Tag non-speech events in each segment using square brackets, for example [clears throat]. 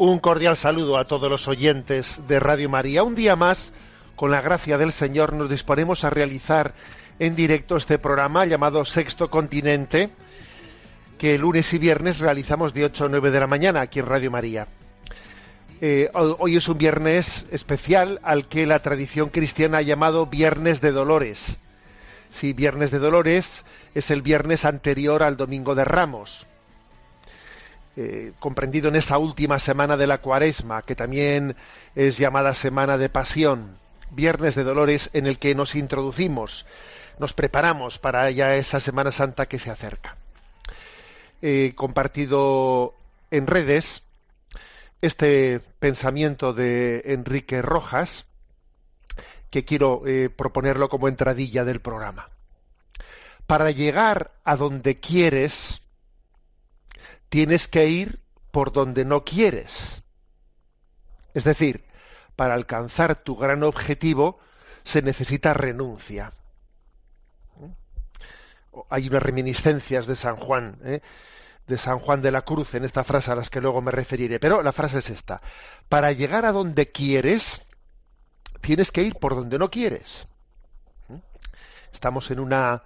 Un cordial saludo a todos los oyentes de Radio María. Un día más, con la gracia del Señor, nos disponemos a realizar en directo este programa llamado Sexto Continente, que lunes y viernes realizamos de 8 a 9 de la mañana aquí en Radio María. Eh, ho- hoy es un viernes especial al que la tradición cristiana ha llamado Viernes de Dolores. Sí, Viernes de Dolores es el viernes anterior al Domingo de Ramos eh, comprendido en esa última semana de la cuaresma, que también es llamada Semana de Pasión, Viernes de Dolores, en el que nos introducimos, nos preparamos para ya esa Semana Santa que se acerca. He compartido en redes este pensamiento de Enrique Rojas, que quiero eh, proponerlo como entradilla del programa. Para llegar a donde quieres, tienes que ir por donde no quieres. Es decir, para alcanzar tu gran objetivo se necesita renuncia. Hay unas reminiscencias de San Juan, ¿eh? de San Juan de la Cruz en esta frase a las que luego me referiré, pero la frase es esta. Para llegar a donde quieres, tienes que ir por donde no quieres. Estamos en una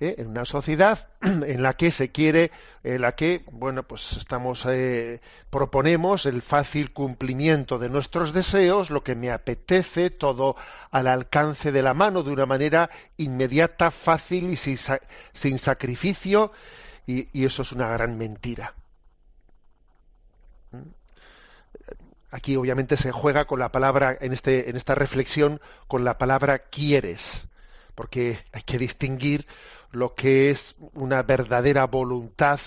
¿eh? en una sociedad [clears throat] en la que se quiere, en la que, bueno, pues estamos, eh, proponemos el fácil cumplimiento de nuestros deseos, lo que me apetece, todo al alcance de la mano, de una manera inmediata, fácil y sin, sin sacrificio, y, y eso es una gran mentira. ¿Mm? Aquí obviamente se juega con la palabra, en, este, en esta reflexión, con la palabra quieres porque hay que distinguir lo que es una verdadera voluntad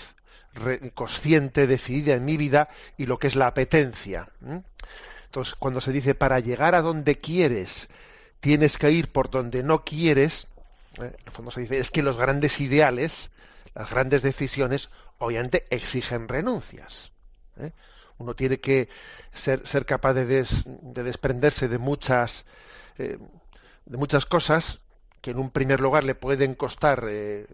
consciente, decidida en mi vida, y lo que es la apetencia. Entonces, cuando se dice para llegar a donde quieres, tienes que ir por donde no quieres, ¿eh? en el fondo se dice es que los grandes ideales, las grandes decisiones, obviamente exigen renuncias. ¿eh? Uno tiene que ser, ser capaz de, de desprenderse de muchas, eh, de muchas cosas que en un primer lugar le pueden costar eh,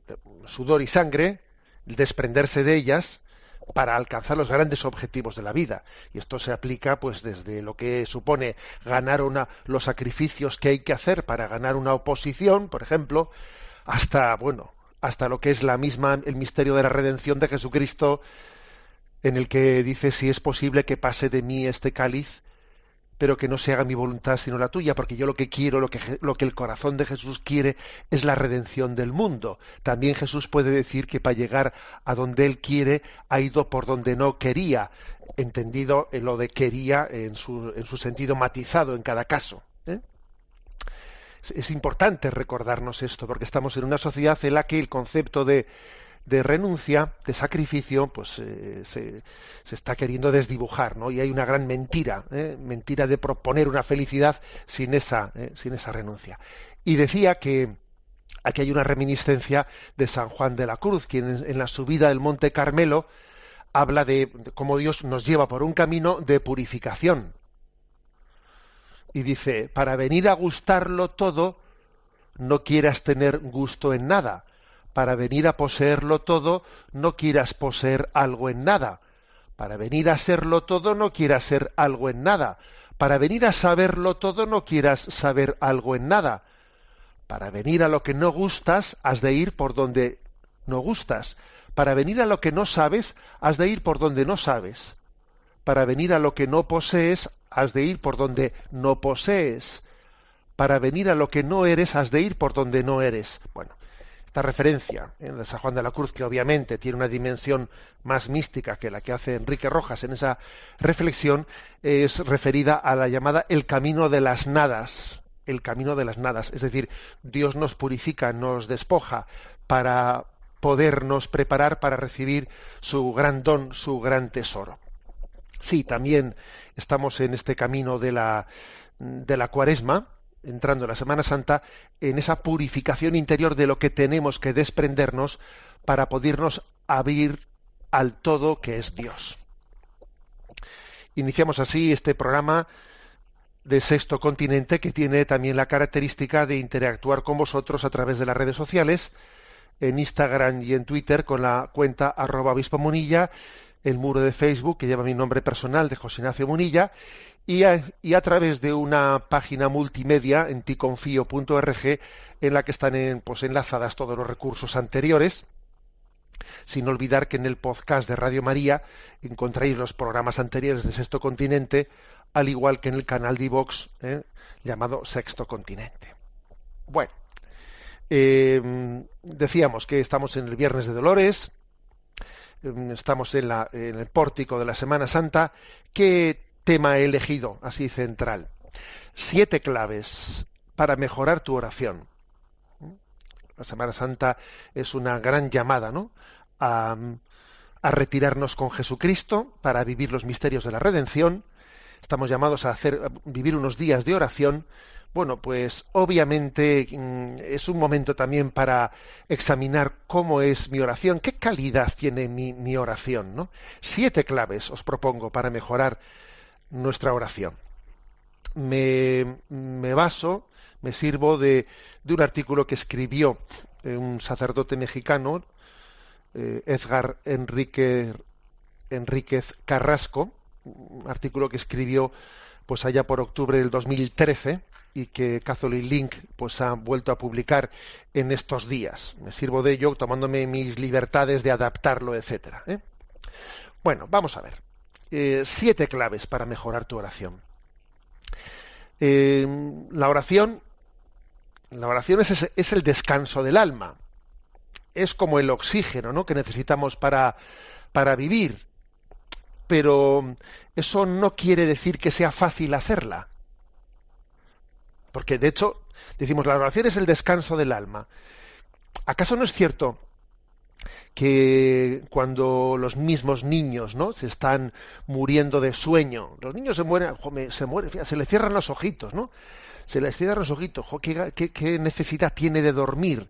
sudor y sangre, desprenderse de ellas para alcanzar los grandes objetivos de la vida. Y esto se aplica pues desde lo que supone ganar una, los sacrificios que hay que hacer para ganar una oposición, por ejemplo, hasta bueno, hasta lo que es la misma el misterio de la redención de Jesucristo en el que dice si es posible que pase de mí este cáliz pero que no se haga mi voluntad sino la tuya, porque yo lo que quiero, lo que, lo que el corazón de Jesús quiere es la redención del mundo. También Jesús puede decir que para llegar a donde Él quiere ha ido por donde no quería, entendido en lo de quería en su, en su sentido matizado en cada caso. ¿eh? Es importante recordarnos esto, porque estamos en una sociedad en la que el concepto de, de renuncia, de sacrificio, pues eh, se, está queriendo desdibujar, ¿no? Y hay una gran mentira, ¿eh? mentira de proponer una felicidad sin esa, ¿eh? sin esa renuncia. Y decía que aquí hay una reminiscencia de San Juan de la Cruz, quien en, la subida del Monte Carmelo habla de cómo Dios nos lleva por un camino de purificación. Y dice, para venir a gustarlo todo, no quieras tener gusto en nada para venir a poseerlo todo, no quieras poseer algo en nada. Para venir a serlo todo, no quieras ser algo en nada. Para venir a saberlo todo, no quieras saber algo en nada. Para venir a lo que no gustas, has de ir por donde no gustas. Para venir a lo que no sabes, has de ir por donde no sabes. Para venir a lo que no posees, has de ir por donde no posees. Para venir a lo que no eres, has de ir por donde no eres. Bueno, esta referencia en San Juan de la Cruz, que obviamente tiene una dimensión más mística que la que hace Enrique Rojas en esa reflexión, es referida a la llamada el camino de las nadas. El camino de las nadas. Es decir, Dios nos purifica, nos despoja para podernos preparar para recibir su gran don, su gran tesoro. Sí, también estamos en este camino de la, de la cuaresma, entrando en la Semana Santa, en esa purificación interior de lo que tenemos que desprendernos para podernos abrir al todo que es Dios. Iniciamos así este programa de Sexto Continente que tiene también la característica de interactuar con vosotros a través de las redes sociales, en Instagram y en Twitter con la cuenta arroba obispo Munilla, el muro de Facebook que lleva mi nombre personal de José Ignacio Munilla y a, través de una página multimedia en ticonfio.org en la que están pues, enlazadas todos los recursos anteriores. Sin olvidar que en el podcast de Radio María encontráis los programas anteriores de Sexto Continente, al igual que en el canal de ¿eh? llamado Sexto Continente. Bueno, eh, decíamos que estamos en el Viernes de Dolores, eh, estamos en, en el pórtico de la Semana Santa. ¿Qué tema elegido así central. Siete claves para mejorar tu oración. La Semana Santa es una gran llamada, ¿no? A, retirarnos con Jesucristo para vivir los misterios de la redención. Estamos llamados a hacer vivir unos días de oración. Bueno, pues obviamente mm, es un momento también para examinar cómo es mi oración, qué calidad tiene mi, mi oración, ¿no? Siete claves os propongo para mejorar nuestra oración. Me, baso, me sirvo de, un artículo que escribió eh, un sacerdote mexicano, eh, Edgar Enrique, Enríquez Carrasco, un artículo que escribió pues allá por octubre del 2013 y que Catholic Link pues ha vuelto a publicar en estos días. Me sirvo de ello tomándome mis libertades de adaptarlo, etcétera. ¿eh? Bueno, vamos a ver. Eh, siete claves para mejorar tu oración. Eh, la oración, la oración es, es, el descanso del alma. Es como el oxígeno ¿no? que necesitamos para, para vivir. Pero eso no quiere decir que sea fácil hacerla. Porque de hecho, decimos, la oración es el descanso del alma. ¿Acaso no es cierto que cuando los mismos niños no se están muriendo de sueño los niños se mueren se mueren se les cierran los ojitos no se les cierran los ojitos ¿qué, necesidad tiene de dormir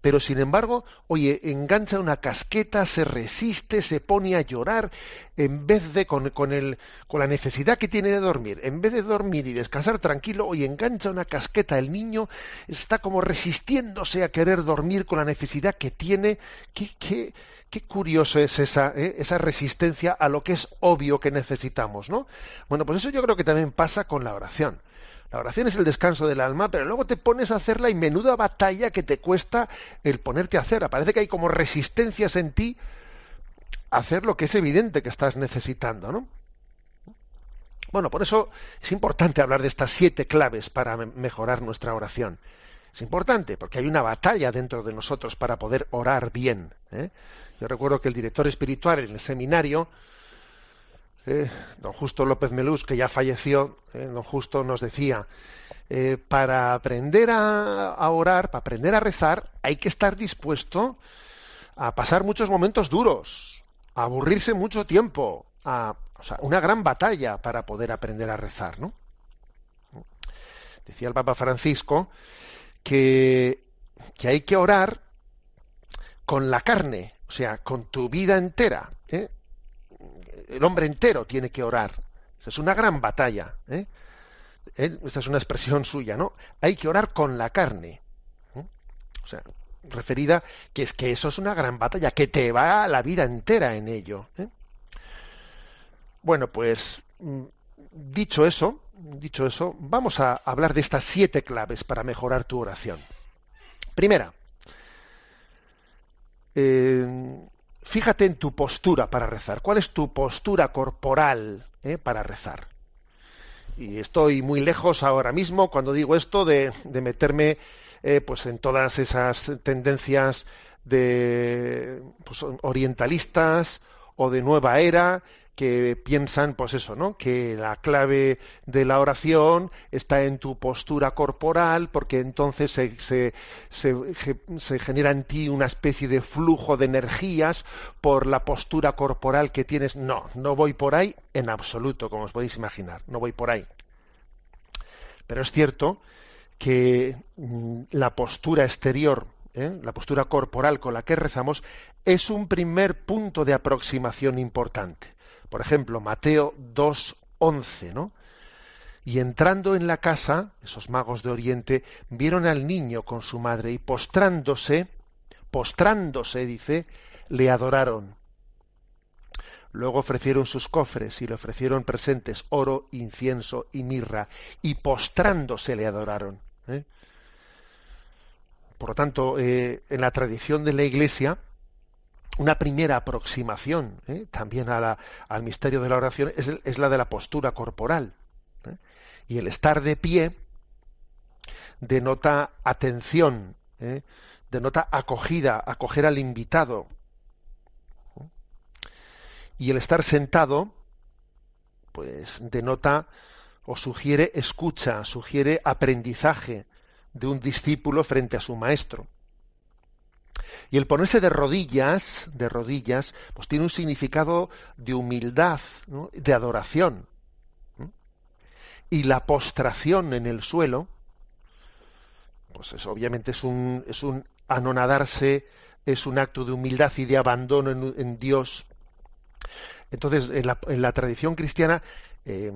pero sin embargo, oye, engancha una casqueta, se resiste, se pone a llorar, en vez de con, con, el, con la necesidad que tiene de dormir, en vez de dormir y descansar tranquilo, oye, engancha una casqueta, el niño está como resistiéndose a querer dormir con la necesidad que tiene. ¿Qué, qué, qué curioso es esa, eh, esa resistencia a lo que es obvio que necesitamos, ¿no? Bueno, pues eso yo creo que también pasa con la oración. La oración es el descanso del alma, pero luego te pones a hacerla y menuda batalla que te cuesta el ponerte a hacer. Parece que hay como resistencias en ti a hacer lo que es evidente que estás necesitando, ¿no? Bueno, por eso es importante hablar de estas siete claves para mejorar nuestra oración. Es importante porque hay una batalla dentro de nosotros para poder orar bien. ¿eh? Yo recuerdo que el director espiritual en el seminario eh, don Justo López Melús, que ya falleció, eh, don Justo nos decía, eh, para aprender a, orar, para aprender a rezar, hay que estar dispuesto a pasar muchos momentos duros, a aburrirse mucho tiempo, a o sea, una gran batalla para poder aprender a rezar, ¿no? Decía el Papa Francisco que, que hay que orar con la carne, o sea, con tu vida entera. ¿eh? El hombre entero tiene que orar. es una gran batalla. ¿eh? Esta es una expresión [laughs] suya, ¿no? Hay que orar con la carne. ¿eh? O sea, referida que es que eso es una gran batalla, que te va la vida entera en ello. ¿eh? Bueno, pues mm, dicho eso, dicho eso, vamos a hablar de estas siete claves para mejorar tu oración. Primera, fíjate en tu postura para rezar. ¿Cuál es tu postura corporal eh, para rezar? y estoy muy lejos ahora mismo cuando digo esto de, meterme eh, pues en todas esas tendencias de pues, orientalistas o de nueva era que piensan, pues eso, ¿no? Que la clave de la oración está en tu postura corporal, porque entonces se, se, se, genera en ti una especie de flujo de energías por la postura corporal que tienes. No, no voy por ahí en absoluto, como os podéis imaginar, no voy por ahí. Pero es cierto que mm, la postura exterior, ¿eh? la postura corporal con la que rezamos, es un primer punto de aproximación importante por ejemplo, Mateo 2.11, ¿no? Y entrando en la casa, esos magos de Oriente vieron al niño con su madre y postrándose, postrándose, dice, le adoraron. Luego ofrecieron sus cofres y le ofrecieron presentes, oro, incienso y mirra, y postrándose le adoraron. ¿eh? Por lo tanto, eh, en la tradición de la Iglesia, una primera aproximación ¿eh? también al misterio de la oración es, la de la postura corporal. ¿eh? Y el estar de pie denota atención, ¿eh? denota acogida, acoger al invitado. Y el estar sentado, pues denota o sugiere escucha, sugiere aprendizaje de un discípulo frente a su maestro. Y el ponerse de rodillas, de rodillas, pues tiene un significado de humildad, de adoración. Y la postración en el suelo, pues eso obviamente es un, es un anonadarse, es un acto de humildad y de abandono en, Dios. Entonces, en la, en la tradición cristiana eh,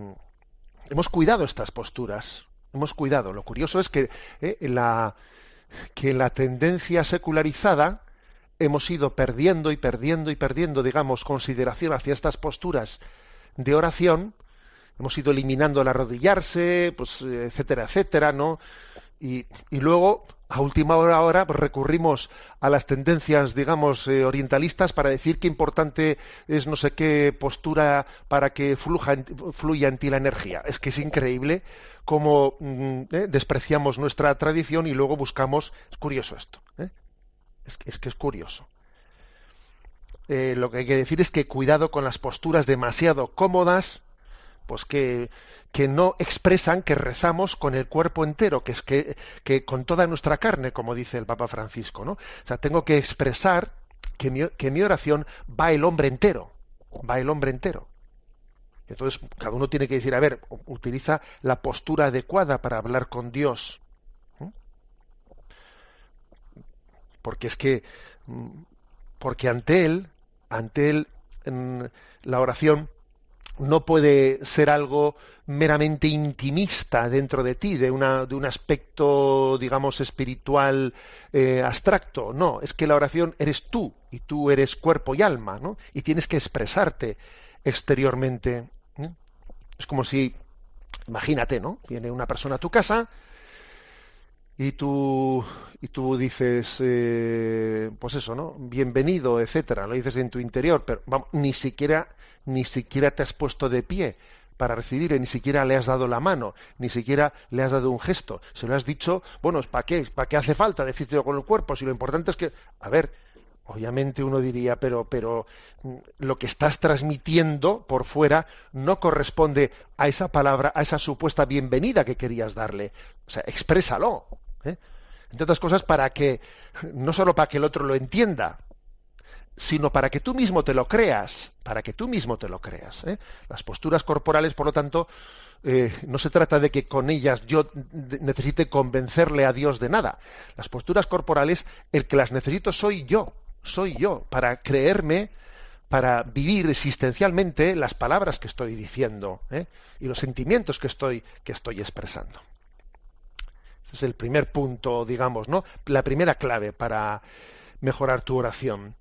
hemos cuidado estas posturas, hemos cuidado. Lo curioso es que eh, en la que en la tendencia secularizada hemos ido perdiendo y perdiendo y perdiendo, digamos, consideración hacia estas posturas de oración, hemos ido eliminando el arrodillarse, pues, etcétera, etcétera, ¿no? Y, y luego, a última hora ahora, pues, recurrimos a las tendencias, digamos, eh, orientalistas para decir qué importante es no sé qué postura para que fluja, fluya en ti la energía. Es que es increíble cómo mm, eh, despreciamos nuestra tradición y luego buscamos. Es curioso esto. ¿eh? Es, que, es, curioso. Eh, lo que hay que decir es que cuidado con las posturas demasiado cómodas, pues que, que no expresan que rezamos con el cuerpo entero, que es que, que, con toda nuestra carne, como dice el Papa Francisco, ¿no? O sea, tengo que expresar que mi, que mi oración va el hombre entero, va el hombre entero. Entonces, cada uno tiene que decir, a ver, utiliza la postura adecuada para hablar con Dios. Porque es que, mm, porque ante Él, ante Él, en la oración no puede ser algo meramente intimista dentro de ti, de, una, de un aspecto, digamos, espiritual eh, abstracto. No, es que la oración eres tú, y tú eres cuerpo y alma, ¿no? Y tienes que expresarte exteriormente. ¿eh? Es como si, imagínate, ¿no? Viene una persona a tu casa y tú, y tú dices, eh, pues eso, ¿no? Bienvenido, etcétera. Lo dices en tu interior, pero vamos, ni siquiera, ni siquiera te has puesto de pie para recibirle, ni siquiera le has dado la mano, ni siquiera le has dado un gesto. Se lo has dicho, bueno, ¿para qué? ¿Para qué hace falta decirlo con el cuerpo? Si lo importante es que, a ver, Obviamente uno diría, pero, pero mm, lo que estás transmitiendo por fuera no corresponde a esa palabra, a esa supuesta bienvenida que querías darle. O sea, exprésalo. ¿eh? Entre otras cosas, para que, no solo para que el otro lo entienda, sino para que tú mismo te lo creas, para que tú mismo te lo creas. ¿eh? Las posturas corporales, por lo tanto, eh, no se trata de que con ellas yo necesite convencerle a Dios de nada. Las posturas corporales, el que las necesito soy yo soy yo, para creerme, para vivir existencialmente las palabras que estoy diciendo ¿eh? y los sentimientos que estoy, que estoy expresando. Ese es el primer punto, digamos, ¿no? La primera clave para mejorar tu oración.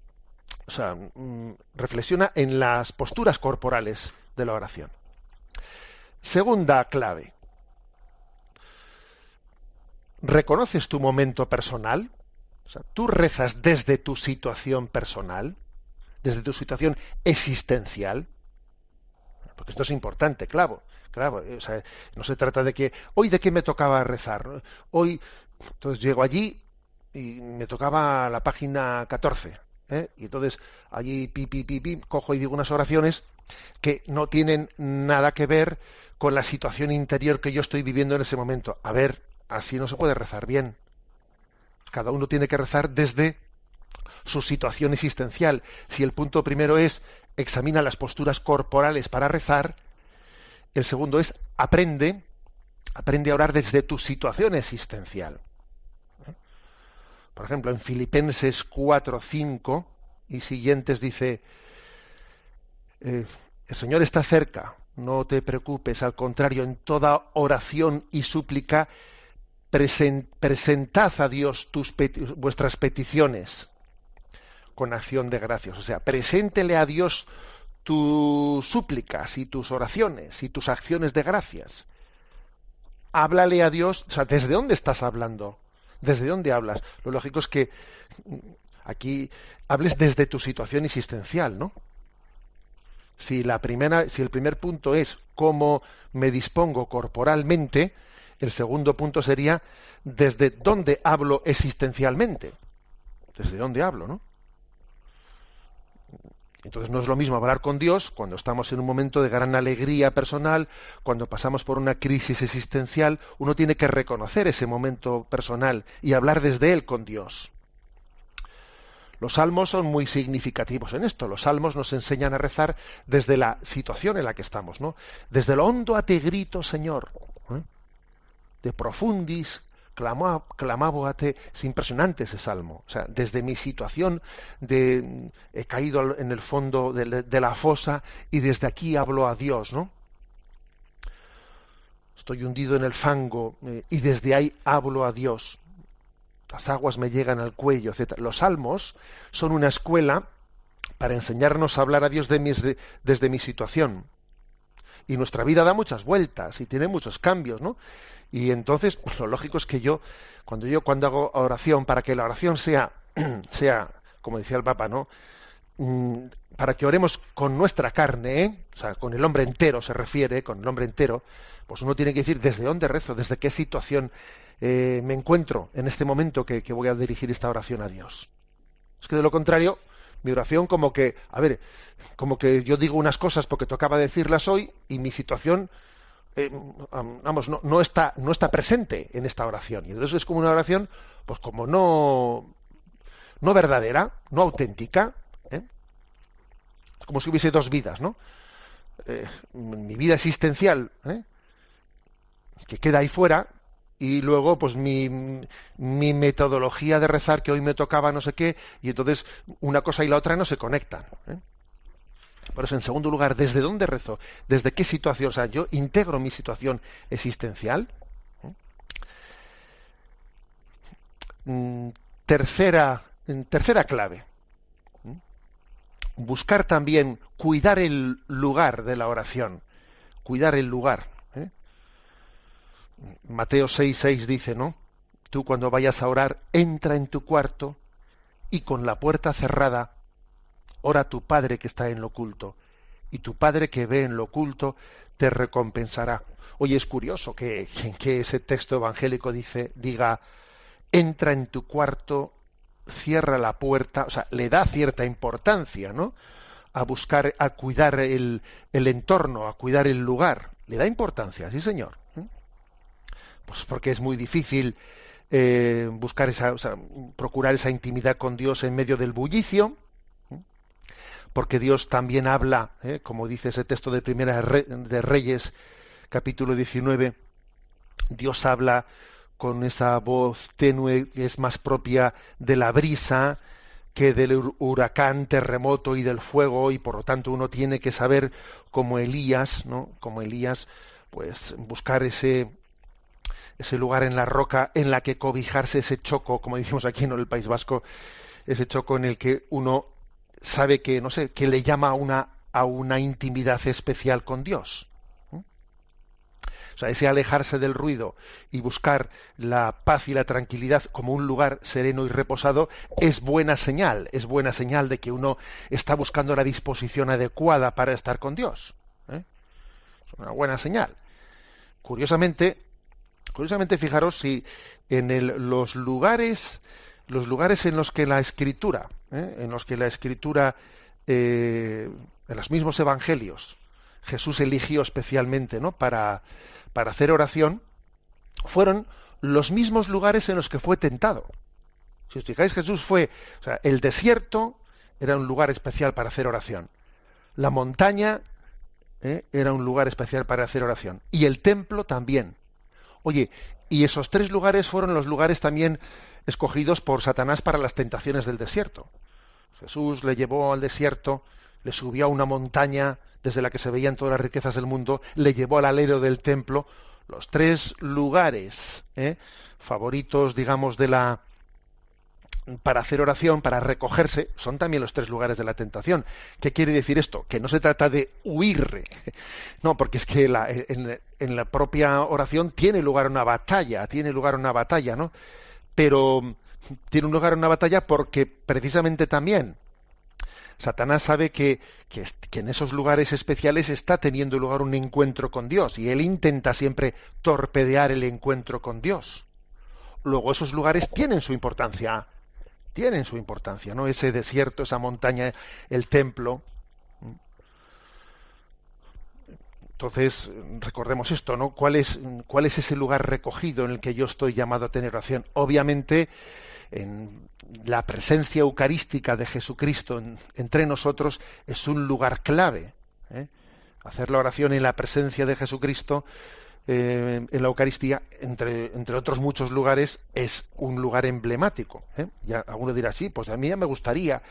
O sea, mm, reflexiona en las posturas corporales de la oración. Segunda clave. ¿Reconoces tu momento personal? Tú rezas desde tu situación personal, desde tu situación existencial. porque esto es importante, claro, claro, o sea, no se trata de que, hoy de qué me tocaba rezar, hoy, entonces llego allí y me tocaba la página 14, ¿eh? y entonces allí, pi, pi, pi, pi, cojo y digo unas oraciones que no tienen nada que ver con la situación interior que yo estoy viviendo en ese momento. A ver, así no se puede rezar bien. Cada uno tiene que rezar desde su situación existencial. Si el punto primero es examina las posturas corporales para rezar, el segundo es aprende, aprende a orar desde tu situación existencial. Por ejemplo, en Filipenses 4, 5 y siguientes dice, eh, el Señor está cerca, no te preocupes, al contrario, en toda oración y súplica presentad a Dios tus vuestras peticiones con acción de gracias. O sea, preséntele a Dios tus súplicas y tus oraciones y tus acciones de gracias. Háblale a Dios, o sea, ¿desde dónde estás hablando? ¿Desde dónde hablas? Lo lógico es que aquí hables desde tu situación existencial, ¿no? Si la primera, si el primer punto es cómo me dispongo corporalmente, el segundo punto sería desde dónde hablo existencialmente. ¿Desde dónde hablo, no? Entonces no es lo mismo hablar con Dios cuando estamos en un momento de gran alegría personal, cuando pasamos por una crisis existencial, uno tiene que reconocer ese momento personal y hablar desde él con Dios. Los salmos son muy significativos en esto. Los salmos nos enseñan a rezar desde la situación en la que estamos, ¿no? Desde lo hondo a te grito, Señor. De profundis clamabo a te. Es impresionante ese salmo. O sea, desde mi situación de he caído en el fondo de, la fosa y desde aquí hablo a Dios, ¿no? Estoy hundido en el fango eh, y desde ahí hablo a Dios las aguas me llegan al cuello, etc. Los salmos son una escuela para enseñarnos a hablar a Dios desde mi situación. Y nuestra vida da muchas vueltas y tiene muchos cambios, ¿no? Y entonces, pues lo lógico es que yo, cuando yo cuando hago oración, para que la oración sea, [clears throat] sea, como decía el Papa, ¿no? Mm, para que oremos con nuestra carne, ¿eh? o sea, con el hombre entero se refiere, con el hombre entero, pues uno tiene que decir desde dónde rezo, desde qué situación eh, me encuentro en este momento que, voy a dirigir esta oración a Dios. Es que de lo contrario, mi oración como que, a ver, como que yo digo unas cosas porque tocaba decirlas hoy y mi situación, eh, vamos, no, está, no está presente en esta oración. Y entonces es como una oración, pues como no, no verdadera, no auténtica. ¿eh? como si hubiese dos vidas, ¿no? mi vida existencial, que queda ahí fuera, y luego pues mi, mi, metodología de rezar que hoy me tocaba no sé qué y entonces una cosa y la otra no se conectan. ¿Eh? Por eso, en segundo lugar, ¿desde dónde rezo? ¿Desde qué situación? O sea, yo integro mi situación existencial. ¿eh? Mm, tercera, tercera clave. ¿eh? Buscar también, cuidar el lugar de la oración. Cuidar el lugar. Mateo 6, 6 dice, ¿no? Tú cuando vayas a orar, entra en tu cuarto y con la puerta cerrada, ora a tu Padre que está en lo oculto, y tu Padre que ve en lo oculto te recompensará. Oye, es curioso que, que ese texto evangélico dice, diga, entra en tu cuarto, cierra la puerta, o sea, le da cierta importancia, ¿no? A buscar, a cuidar el, el entorno, a cuidar el lugar. Le da importancia, sí, señor. Pues porque es muy difícil eh, buscar esa, procurar esa intimidad con Dios en medio del bullicio, porque Dios también habla, ¿eh? como dice ese texto de Primera de Reyes, capítulo 19, Dios habla con esa voz tenue que es más propia de la brisa que del huracán, terremoto y del fuego, y por lo tanto uno tiene que saber como Elías, ¿no? Como Elías, pues buscar ese ese lugar en la roca en la que cobijarse ese choco, como decimos aquí en el País Vasco, ese choco en el que uno sabe que, no sé, que le llama a una, a una intimidad especial con Dios. O sea, ese alejarse del ruido y buscar la paz y la tranquilidad como un lugar sereno y reposado es buena señal, es buena señal de que uno está buscando la disposición adecuada para estar con Dios. ¿eh? Es una buena señal. Curiosamente, curiosamente fijaros si en los lugares los lugares en los que la escritura, ¿eh? en los que la escritura, eh, en los mismos evangelios, Jesús eligió especialmente ¿no? para, para hacer oración, fueron los mismos lugares en los que fue tentado. Si os fijáis, Jesús fue, o sea, el desierto era un lugar especial para hacer oración. La montaña ¿eh? era un lugar especial para hacer oración. Y el templo también. Oye, y esos tres lugares fueron los lugares también escogidos por Satanás para las tentaciones del desierto. Jesús le llevó al desierto, le subió a una montaña desde la que se veían todas las riquezas del mundo, le llevó al alero del templo, los tres lugares ¿eh? favoritos, digamos, de la para hacer oración, para recogerse, son también los tres lugares de la tentación. ¿Qué quiere decir esto? Que no se trata de huir, [laughs] no, porque es que en, en, la propia oración tiene lugar una batalla, tiene lugar una batalla, ¿no? pero tiene un lugar en una batalla porque precisamente también Satanás sabe que, que, en esos lugares especiales está teniendo lugar un encuentro con Dios y él intenta siempre torpedear el encuentro con Dios. Luego esos lugares tienen su importancia, tienen su importancia, ¿no? Ese desierto, esa montaña, el templo, Entonces, recordemos esto, ¿no? ¿Cuál es, ¿Cuál es ese lugar recogido en el que yo estoy llamado a tener oración? Obviamente, en la presencia eucarística de Jesucristo entre nosotros es un lugar clave. ¿eh? Hacer la oración en la presencia de Jesucristo eh, en la Eucaristía, entre, otros muchos lugares, es un lugar emblemático. ¿eh? Ya alguno dirá, sí, pues a mí ya me gustaría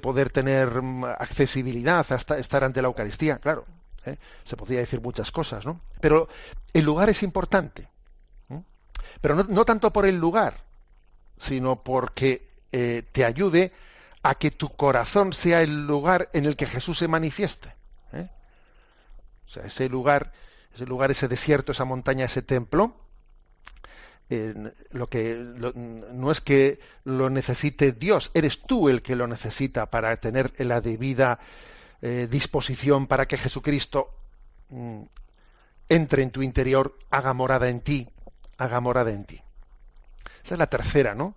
poder tener mm, accesibilidad hasta estar ante la Eucaristía. Claro, ¿eh? Se podría decir muchas cosas, ¿no? Pero el lugar es importante. Pero no, tanto por el lugar, sino porque eh, te ayude a que tu corazón sea el lugar en el que Jesús se manifieste. ¿eh? O sea, ese lugar, ese lugar, ese desierto, esa montaña, ese templo, lo que no es que lo necesite Dios, eres tú el que lo necesita para tener la debida eh, disposición para que Jesucristo mm, entre en tu interior, haga morada en ti, haga morada en ti. Esa es la tercera, ¿no?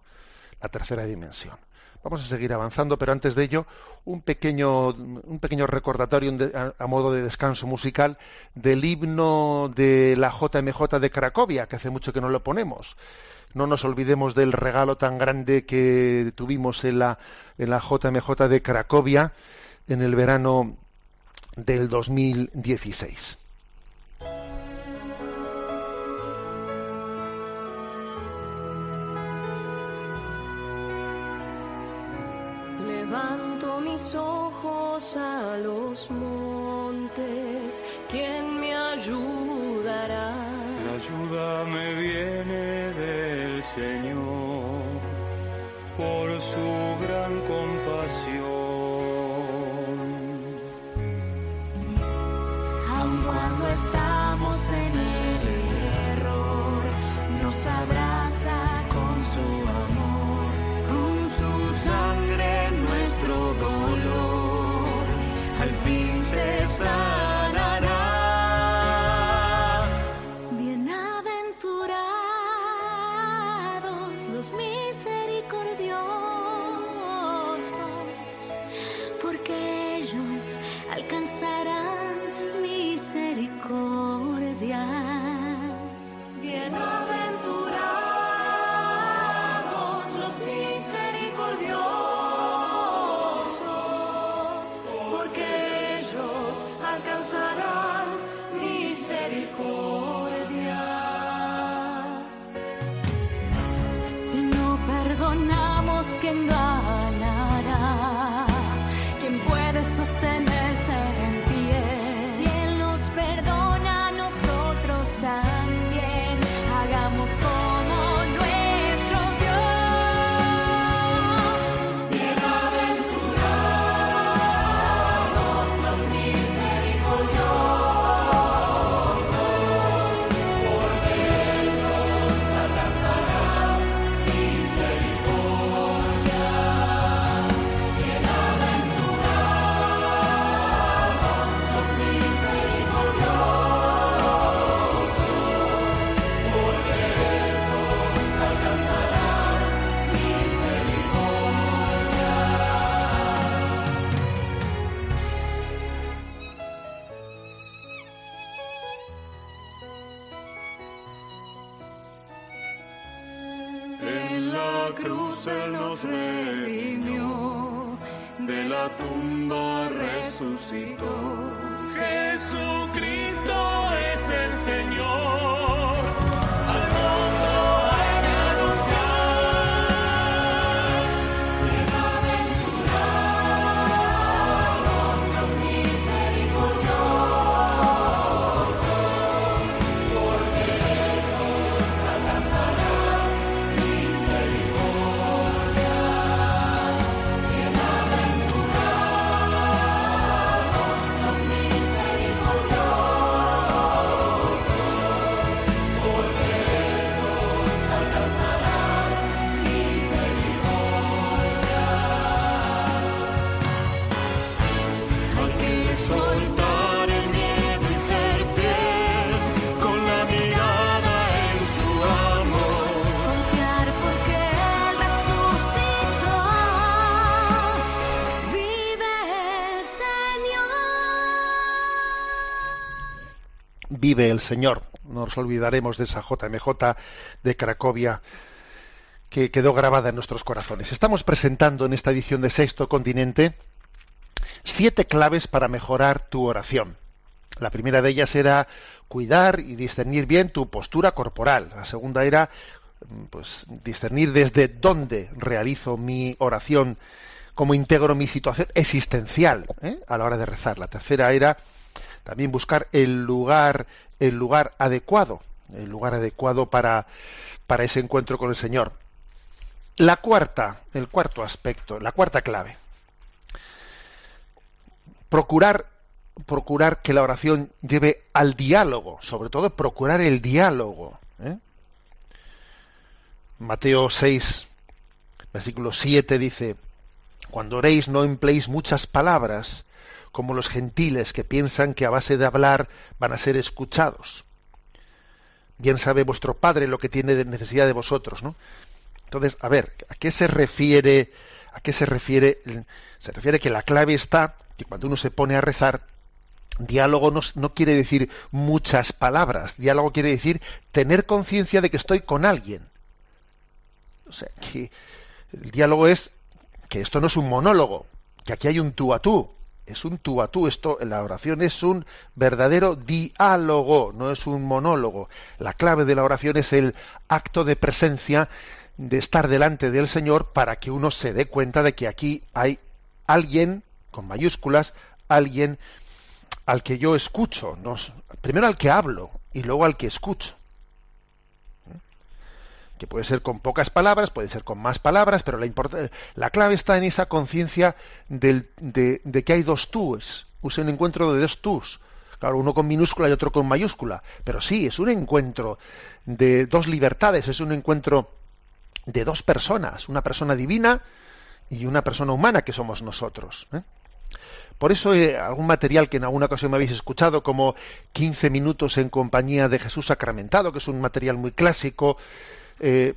La tercera dimensión. Vamos a seguir avanzando, pero antes de ello, un pequeño, un pequeño recordatorio a, modo de descanso musical del himno de la JMJ de Cracovia, que hace mucho que no lo ponemos. No nos olvidemos del regalo tan grande que tuvimos en la, en la JMJ de Cracovia, en el verano del 2016. A los montes, ¿quién me ayudará? La ayuda me viene del Señor, por su gran compasión. Estamos en el error, nos abraza con su amor, sin cesar. Resucitó. Jesucristo Vive el Señor. No nos olvidaremos de esa JMJ de Cracovia que quedó grabada en nuestros corazones. Estamos presentando en esta edición de Sexto Continente siete claves para mejorar tu oración. La primera de ellas era cuidar y discernir bien tu postura corporal. La segunda era pues discernir desde dónde realizo mi oración, cómo integro mi situación existencial ¿eh? a la hora de rezar. La tercera era también buscar el lugar, el lugar adecuado, el lugar adecuado para, para ese encuentro con el Señor. La cuarta, el cuarto aspecto, la cuarta clave. Procurar, procurar que la oración lleve al diálogo, sobre todo procurar el diálogo. ¿eh? Mateo 6, versículo 7 dice, cuando oréis no empleéis muchas palabras, como los gentiles que piensan que a base de hablar van a ser escuchados. Bien sabe vuestro Padre lo que tiene de necesidad de vosotros, ¿no? Entonces, a ver, ¿a qué se refiere? ¿A qué se refiere? Se refiere que la clave está que cuando uno se pone a rezar, diálogo no, no quiere decir muchas palabras. Diálogo quiere decir tener conciencia de que estoy con alguien. O sea, que el diálogo es que esto no es un monólogo, que aquí hay un tú a tú. Es un tú a tú. Esto, la oración es un verdadero diálogo, no es un monólogo. La clave de la oración es el acto de presencia de estar delante del Señor para que uno se dé cuenta de que aquí hay alguien, con mayúsculas, alguien al que yo escucho, no, primero al que hablo y luego al que escucho. Que puede ser con pocas palabras, puede ser con más palabras, pero la, la clave está en esa conciencia de, de que hay dos tús, es un encuentro de dos tús. Claro, uno con minúscula y otro con mayúscula, pero sí, es un encuentro de dos libertades, es un encuentro de dos personas, una persona divina y una persona humana que somos nosotros. ¿eh? Por eso eh, algún material que en alguna ocasión me habéis escuchado, como 15 minutos en compañía de Jesús sacramentado, que es un material muy clásico, eh,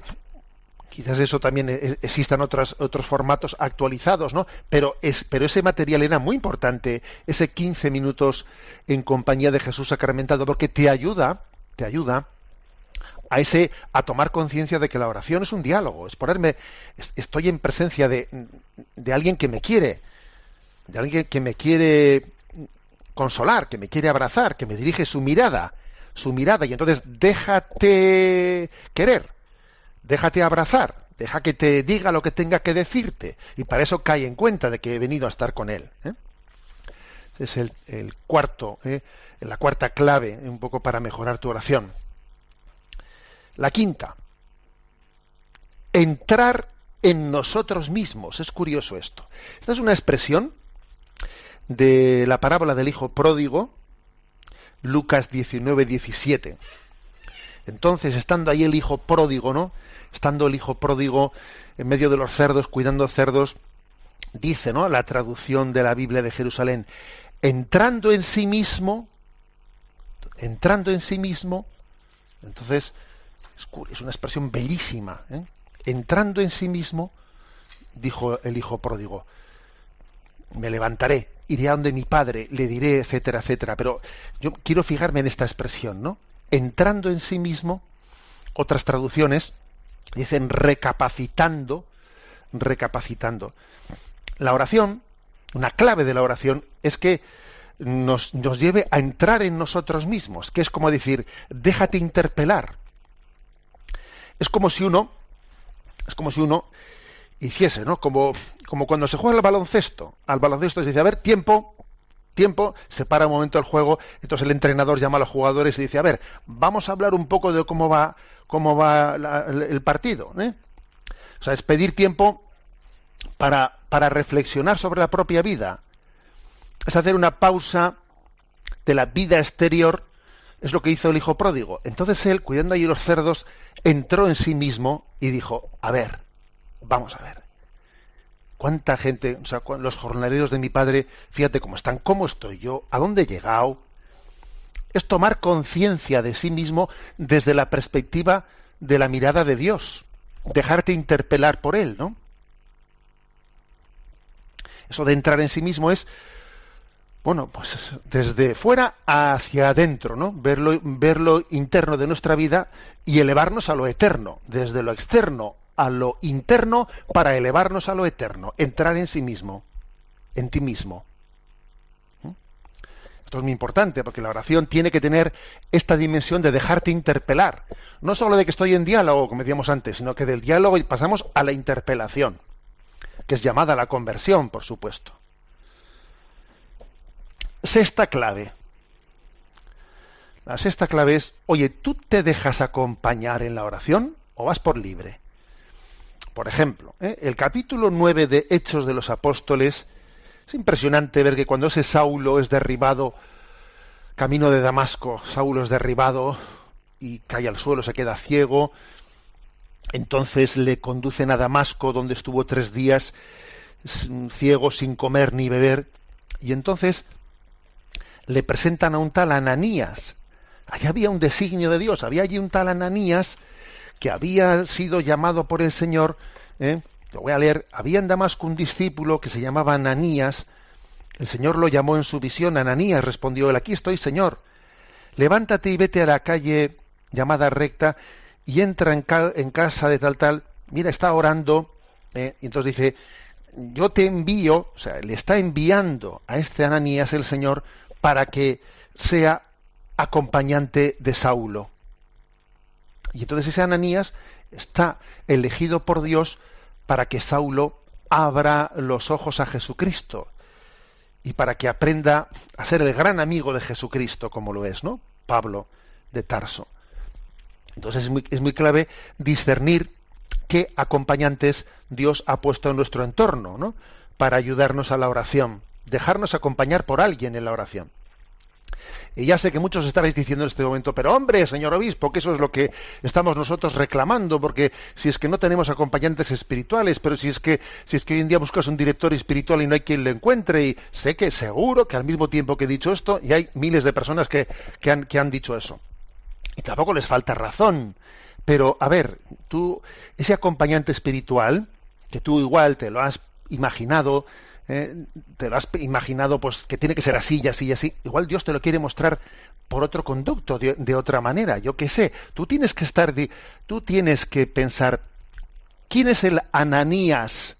quizás eso también eh, existan otros, otros formatos actualizados, ¿no? Pero, es, pero ese material era muy importante, ese 15 minutos en compañía de Jesús sacramentado, porque te ayuda, te ayuda a ese a tomar conciencia de que la oración es un diálogo, es ponerme es- estoy en presencia de, de alguien que me quiere, de alguien que me quiere consolar, que me quiere abrazar, que me dirige su mirada, su mirada y entonces déjate querer, déjate abrazar, deja que te diga lo que tenga que decirte y para eso cae en cuenta de que he venido a estar con él. ¿eh? Es el, cuarto, ¿eh? la cuarta clave un poco para mejorar tu oración. La quinta, entrar en nosotros mismos. Es curioso esto. Esta es una expresión de la parábola del hijo pródigo, Lucas 19, 17. Entonces, estando ahí el hijo pródigo, ¿no? Estando el hijo pródigo en medio de los cerdos, cuidando cerdos, dice, ¿no? La traducción de la Biblia de Jerusalén, entrando en sí mismo, entrando en sí mismo, entonces, es una expresión bellísima, ¿eh? entrando en sí mismo, dijo el hijo pródigo, me levantaré, iré a donde mi padre, le diré, etcétera, etcétera. Pero yo quiero fijarme en esta expresión, ¿no? Entrando en sí mismo, otras traducciones Dicen recapacitando, recapacitando. La oración, una clave de la oración es que nos, nos lleve a entrar en nosotros mismos, que es como decir, déjate interpelar. Es como si uno, es como si uno hiciese, ¿no? Como, como cuando se juega al baloncesto. Al baloncesto se dice, a ver, tiempo, tiempo, se para un momento el juego, entonces el entrenador llama a los jugadores y dice, a ver, vamos a hablar un poco de cómo va, cómo va la- el partido. ¿eh? O sea, es pedir tiempo para, para reflexionar sobre la propia vida. Es hacer una pausa de la vida exterior, es lo que hizo el hijo pródigo. Entonces él, cuidando allí los cerdos, entró en sí mismo y dijo, a ver, vamos a ver. ¿Cuánta gente, o sea, los jornaleros de mi padre, fíjate cómo están, cómo estoy yo, a dónde he llegado? Es tomar conciencia de sí mismo desde la perspectiva de la mirada de Dios, dejarte interpelar por él, ¿no? Eso de entrar en sí mismo es, bueno, pues desde fuera hacia adentro, ¿no? Ver lo, ver lo interno de nuestra vida y elevarnos a lo eterno, desde lo externo a lo interno para elevarnos a lo eterno, entrar en sí mismo, en ti mismo. ¿Mm? Esto es muy importante porque la oración tiene que tener esta dimensión de dejarte interpelar. No solo de que estoy en diálogo, como decíamos antes, sino que del diálogo pasamos a la interpelación, que es llamada la conversión, por supuesto. Sexta clave. La sexta clave es, oye, ¿tú te dejas acompañar en la oración o vas por libre? Por ejemplo, ¿eh? el capítulo 9 de Hechos de los Apóstoles, es impresionante ver que cuando ese Saulo es derribado, camino de Damasco, Saulo es derribado y cae al suelo, se queda ciego, entonces le conducen a Damasco, donde estuvo tres días ciego, sin comer ni beber, y entonces le presentan a un tal Ananías. Allí había un designio de Dios, había allí un tal Ananías que había sido llamado por el Señor, ¿eh? lo voy a leer, había en Damasco un discípulo que se llamaba Ananías, el Señor lo llamó en su visión, Ananías respondió él, aquí estoy Señor, levántate y vete a la calle llamada recta y entra en, ca- en casa de tal tal, mira, está orando, ¿eh? y entonces dice, yo te envío, o sea, le está enviando a este Ananías el Señor para que sea acompañante de Saulo. Y entonces ese Ananías está elegido por Dios para que Saulo abra los ojos a Jesucristo y para que aprenda a ser el gran amigo de Jesucristo, como lo es, ¿no? Pablo de Tarso. Entonces es muy, clave discernir qué acompañantes Dios ha puesto en nuestro entorno, ¿no? Para ayudarnos a la oración, dejarnos acompañar por alguien en la oración. Y ya sé que muchos estaréis diciendo en este momento, pero hombre, señor obispo, que eso es lo que estamos nosotros reclamando, porque si es que no tenemos acompañantes espirituales, pero si es que si es que hoy en día buscas un director espiritual y no hay quien le encuentre, y sé que seguro que al mismo tiempo que he dicho esto, y hay miles de personas que, han, que han dicho eso. Y tampoco les falta razón. Pero, a ver, tú, ese acompañante espiritual, que tú igual te lo has imaginado, eh, te lo has imaginado pues que tiene que ser así y así y así, igual Dios te lo quiere mostrar por otro conducto, de, otra manera, yo qué sé. Tú tienes que estar, tú tienes que pensar, ¿quién es el Ananías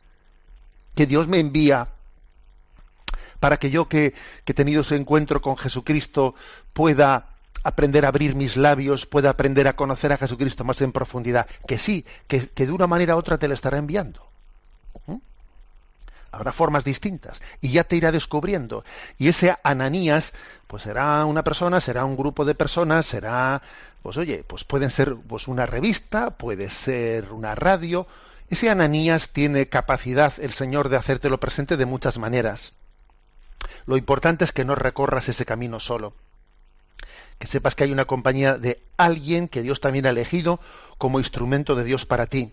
que Dios me envía para que yo que, que he tenido ese encuentro con Jesucristo pueda aprender a abrir mis labios, pueda aprender a conocer a Jesucristo más en profundidad. Que sí, que, que de una manera u otra te lo estará enviando. Habrá formas distintas y ya te irá descubriendo. Y ese Ananías, pues será una persona, será un grupo de personas, será, pues oye, pues pueden ser pues una revista, puede ser una radio. Ese Ananías tiene capacidad el Señor de hacértelo presente de muchas maneras. Lo importante es que no recorras ese camino solo. Que sepas que hay una compañía de alguien que Dios también ha elegido como instrumento de Dios para ti.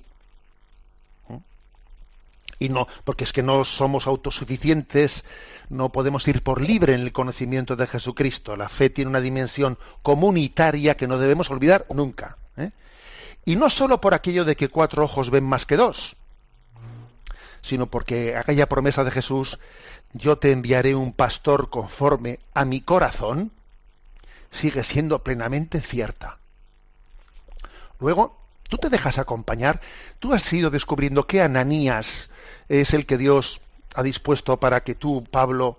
Y no, porque es que no somos autosuficientes, no podemos ir por libre en el conocimiento de Jesucristo. La fe tiene una dimensión comunitaria que no debemos olvidar nunca. ¿eh? Y no solo por aquello de que cuatro ojos ven más que dos, sino porque aquella promesa de Jesús, yo te enviaré un pastor conforme a mi corazón, sigue siendo plenamente cierta. Luego, Tú te dejas acompañar, tú has ido descubriendo que Ananías es el que Dios ha dispuesto para que tú, Pablo,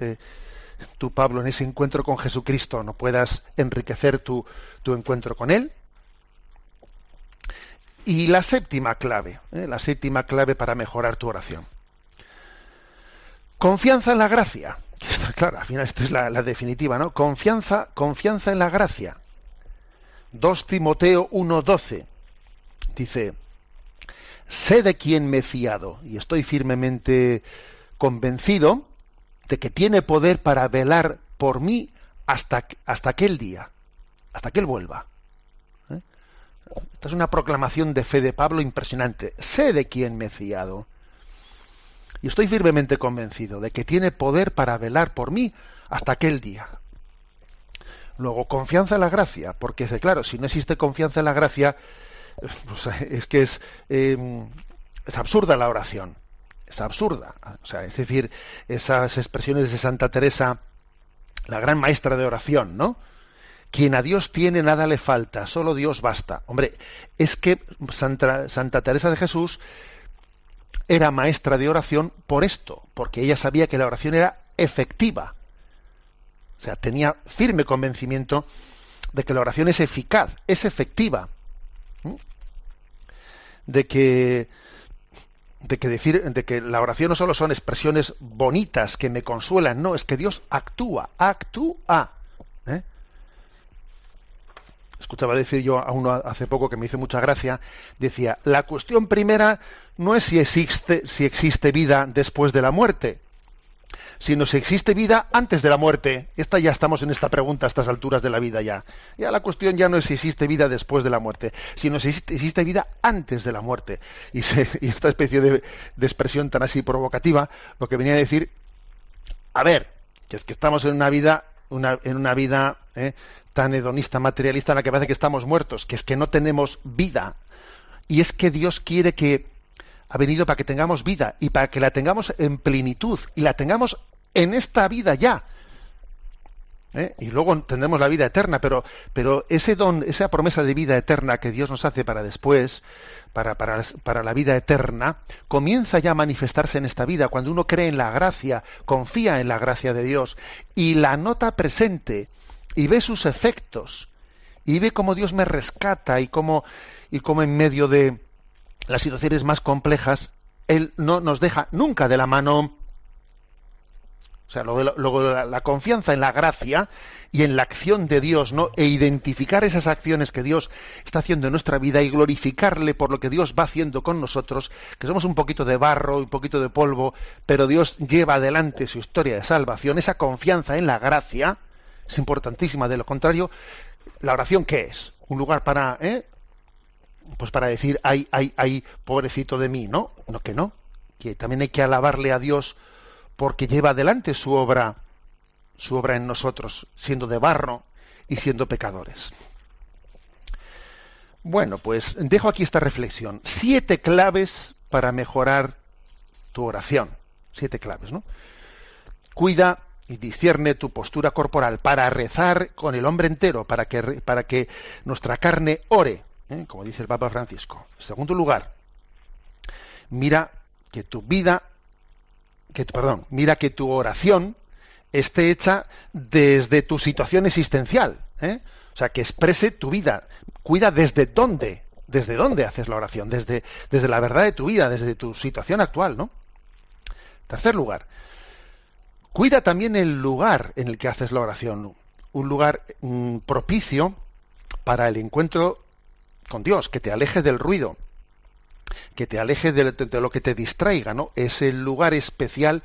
eh, tú, Pablo, en ese encuentro con Jesucristo no puedas enriquecer tu, tu encuentro con Él. Y la séptima clave, eh, la séptima clave para mejorar tu oración. Confianza en la gracia. [laughs] Está claro, al final esta es la, definitiva, ¿no? Confianza, confianza en la gracia. 2 Timoteo 1:12 dice, sé de quién me he fiado y estoy firmemente convencido de que tiene poder para velar por mí hasta, hasta aquel día, hasta que él vuelva. ¿Eh? Esta es una proclamación de fe de Pablo impresionante. Sé de quién me he fiado. Y estoy firmemente convencido de que tiene poder para velar por mí hasta aquel día. Luego, confianza en la gracia, porque claro, si no existe confianza en la gracia, [laughs] es que es, eh, es absurda la oración. Es absurda. O sea, es decir, esas expresiones de Santa Teresa, la gran maestra de oración, ¿no? Quien a Dios tiene nada le falta, solo Dios basta. Hombre, es que Santa, Santa Teresa de Jesús era maestra de oración por esto, porque ella sabía que la oración era efectiva. O sea, tenía firme convencimiento de que la oración es eficaz, es efectiva. De que de que decir de que la oración no solo son expresiones bonitas que me consuelan, no, es que Dios actúa, actúa. ¿eh? Escuchaba decir yo a uno hace poco que me hizo mucha gracia, decía, la cuestión primera no es si existe, si existe vida después de la muerte, sino si existe vida antes de la muerte. Esta ya estamos en esta pregunta a estas alturas de la vida ya. Ya la cuestión ya no es si existe vida después de la muerte, sino si existe, vida antes de la muerte. Y, se, [laughs] esta especie de, expresión tan así provocativa, lo que venía a decir, a ver, que es que estamos en una vida, en una vida ¿eh? tan hedonista, materialista, en la que parece que estamos muertos, que es que no tenemos vida. Y es que Dios quiere que ha venido para que tengamos vida y para que la tengamos en plenitud y la tengamos en esta vida ya. ¿Eh? Y luego tendremos la vida eterna, pero, pero ese don, esa promesa de vida eterna que Dios nos hace para después, para, para, para, la vida eterna, comienza ya a manifestarse en esta vida, cuando uno cree en la gracia, confía en la gracia de Dios y la nota presente y ve sus efectos y ve cómo Dios me rescata y cómo, y cómo en medio de las situaciones más complejas, Él no nos deja nunca de la mano o sea, luego, luego la, confianza en la gracia y en la acción de Dios, ¿no? E identificar esas acciones que Dios está haciendo en nuestra vida y glorificarle por lo que Dios va haciendo con nosotros, que somos un poquito de barro, un poquito de polvo, pero Dios lleva adelante su historia de salvación, esa confianza en la gracia es importantísima. De lo contrario, la oración qué es? Un lugar para, ¿eh? Pues para decir, ay, ay, ay, pobrecito de mí, ¿no? No que no, que también hay que alabarle a Dios porque lleva adelante su obra, su obra en nosotros, siendo de barro y siendo pecadores. Bueno, pues dejo aquí esta reflexión. Siete claves para mejorar tu oración. Siete claves, ¿no? Cuida y discierne tu postura corporal para rezar con el hombre entero, para que, para que nuestra carne ore, ¿eh? como dice el Papa Francisco. En segundo lugar, mira que tu vida que, perdón, mira que tu oración esté hecha desde tu situación existencial, ¿eh? o sea, que exprese tu vida. Cuida desde dónde, desde dónde haces la oración, desde, desde la verdad de tu vida, desde tu situación actual, ¿no? Tercer lugar, cuida también el lugar en el que haces la oración, un lugar mm, propicio para el encuentro con Dios, que te aleje del ruido, que te aleje de, lo que te distraiga, ¿no? Ese lugar especial,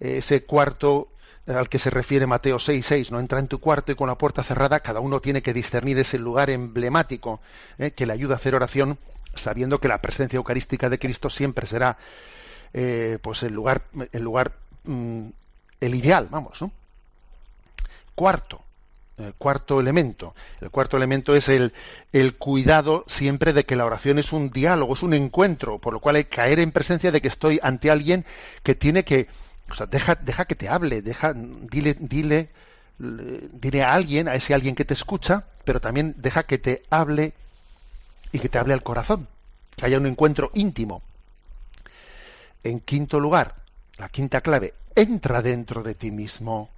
ese cuarto al que se refiere Mateo 6.6, ¿no? Entra en tu cuarto y con la puerta cerrada, cada uno tiene que discernir ese lugar emblemático ¿eh? que le ayuda a hacer oración, sabiendo que la presencia eucarística de Cristo siempre será eh, pues el lugar, el lugar, mm, el ideal, vamos, ¿no? Cuarto, cuarto elemento. El cuarto elemento es el, el, cuidado siempre de que la oración es un diálogo, es un encuentro, por lo cual hay que caer en presencia de que estoy ante alguien que tiene que, o sea, deja, deja que te hable, deja, dile, dile, dile a alguien, a ese alguien que te escucha, pero también deja que te hable y que te hable al corazón, que haya un encuentro íntimo. En quinto lugar, la quinta clave, entra dentro de ti mismo,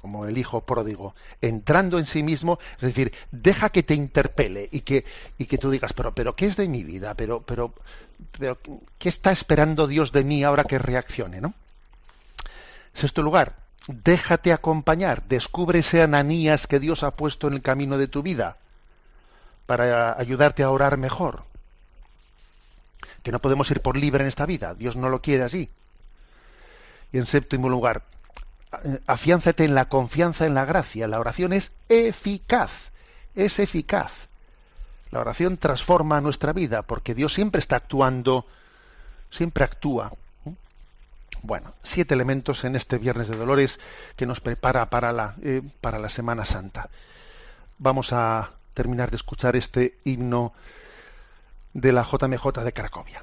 como el hijo pródigo, entrando en sí mismo, es decir, deja que te interpele y que, y que tú digas, pero, pero, ¿qué es de mi vida? Pero, pero, pero, ¿qué está esperando Dios de mí ahora que reaccione? ¿no? Sexto lugar, déjate acompañar, descubre ese ananías que Dios ha puesto en el camino de tu vida para ayudarte a orar mejor. Que no podemos ir por libre en esta vida, Dios no lo quiere así. Y en séptimo lugar, afiánzate en la confianza en la gracia. La oración es eficaz, es eficaz. La oración transforma nuestra vida porque Dios siempre está actuando, siempre actúa. Bueno, siete elementos en este Viernes de Dolores que nos prepara para la, eh, para la Semana Santa. Vamos a terminar de escuchar este himno de la JMJ de Cracovia.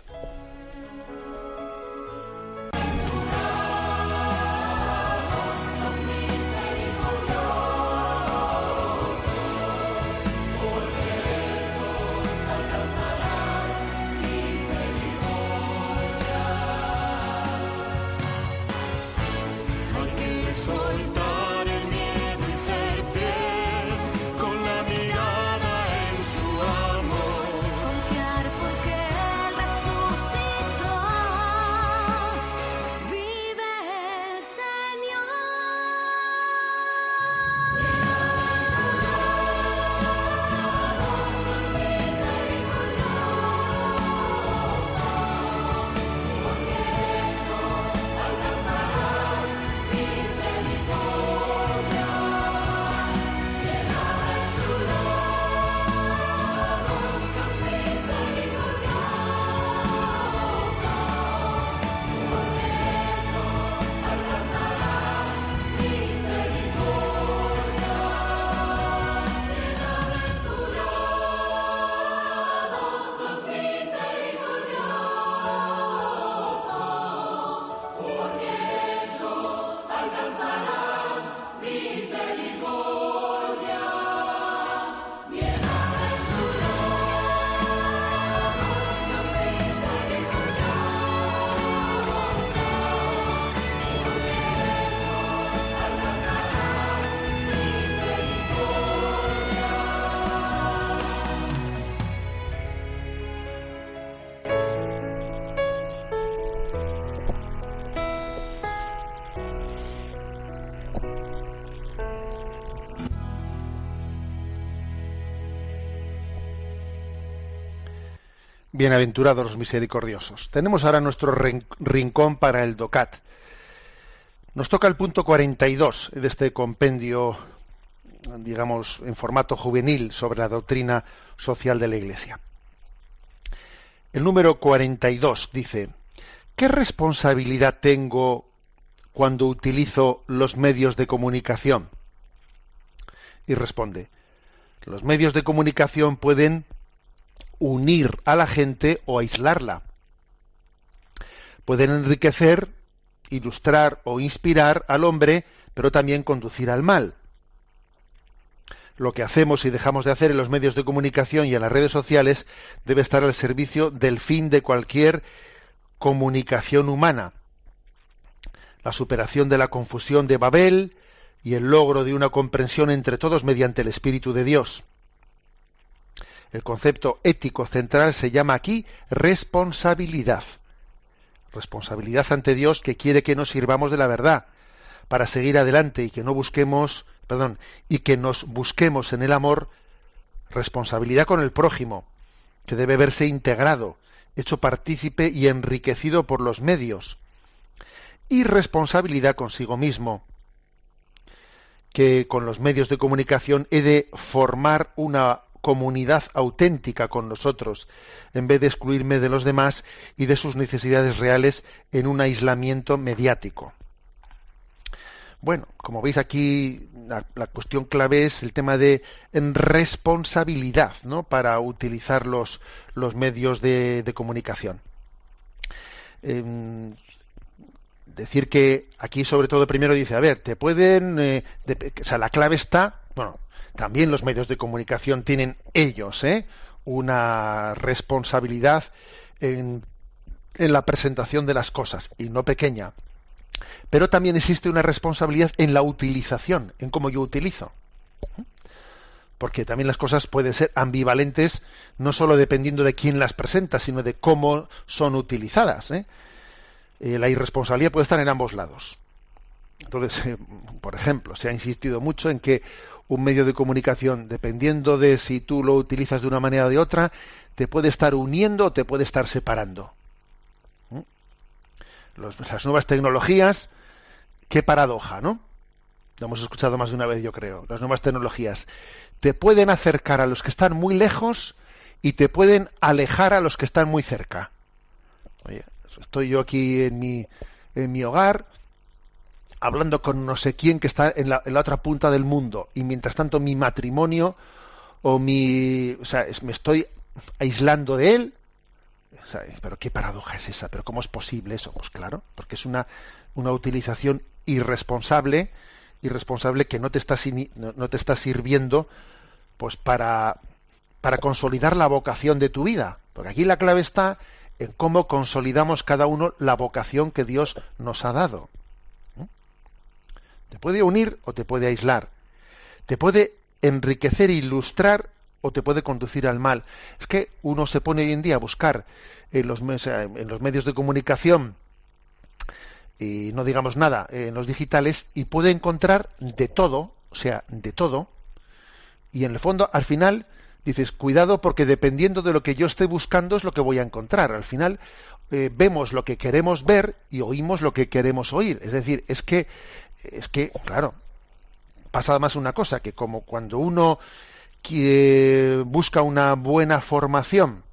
Bienaventurados los misericordiosos. Tenemos ahora nuestro rin- rincón para el DOCAT. Nos toca el punto 42 de este compendio, digamos, en formato juvenil sobre la doctrina social de la Iglesia. El número 42 dice, ¿qué responsabilidad tengo cuando utilizo los medios de comunicación? Y responde, los medios de comunicación pueden unir a la gente o aislarla. Pueden enriquecer, ilustrar o inspirar al hombre, pero también conducir al mal. Lo que hacemos y dejamos de hacer en los medios de comunicación y en las redes sociales debe estar al servicio del fin de cualquier comunicación humana. La superación de la confusión de Babel y el logro de una comprensión entre todos mediante el Espíritu de Dios. El concepto ético central se llama aquí responsabilidad. Responsabilidad ante Dios que quiere que nos sirvamos de la verdad para seguir adelante y que no busquemos, perdón, y que nos busquemos en el amor responsabilidad con el prójimo, que debe verse integrado, hecho partícipe y enriquecido por los medios. Y responsabilidad consigo mismo, que con los medios de comunicación he de formar una comunidad auténtica con nosotros, en vez de excluirme de los demás y de sus necesidades reales en un aislamiento mediático. Bueno, como veis aquí, la, cuestión clave es el tema de responsabilidad, ¿no? Para utilizar los, los medios de, comunicación. Em, decir que aquí sobre todo primero dice, a ver, te pueden, eh, o sea, la clave está, bueno, también los medios de comunicación tienen ellos, ¿eh? una responsabilidad en, en la presentación de las cosas, y no pequeña. Pero también existe una responsabilidad en la utilización, en cómo yo utilizo. Porque también las cosas pueden ser ambivalentes, no solo dependiendo de quién las presenta, sino de cómo son utilizadas. ¿eh? Eh, la irresponsabilidad puede estar en ambos lados. Entonces, [laughs] por ejemplo, se ha insistido mucho en que un medio de comunicación, dependiendo de si tú lo utilizas de una manera o de otra, te puede estar uniendo o te puede estar separando. ¿Mm? Las nuevas tecnologías, qué paradoja, ¿no? Lo hemos escuchado más de una vez, yo creo. Las nuevas tecnologías te pueden acercar a los que están muy lejos y te pueden alejar a los que están muy cerca. Oye, estoy yo aquí en mi, en mi hogar hablando con no sé quién que está en la, en la otra punta del mundo y mientras tanto mi matrimonio o mi o sea me estoy aislando de él O sea, pero qué paradoja es esa pero cómo es posible eso pues claro porque es una una utilización irresponsable irresponsable que no te está no, no te está sirviendo pues para para consolidar la vocación de tu vida. Porque aquí la clave está en cómo consolidamos cada uno la vocación que Dios nos ha dado te puede unir o te puede aislar. Te puede enriquecer ilustrar o te puede conducir al mal. Es que uno se pone hoy en día a buscar en los, en los medios de comunicación y no digamos nada en los digitales y puede encontrar de todo, o sea, de todo. Y en el fondo, al final, dices, cuidado porque dependiendo de lo que yo esté buscando es lo que voy a encontrar. Al final eh, vemos lo que queremos ver y oímos lo que queremos oír. Es decir, es que, es que, claro, pasa además una cosa, que como cuando uno que busca una buena formación,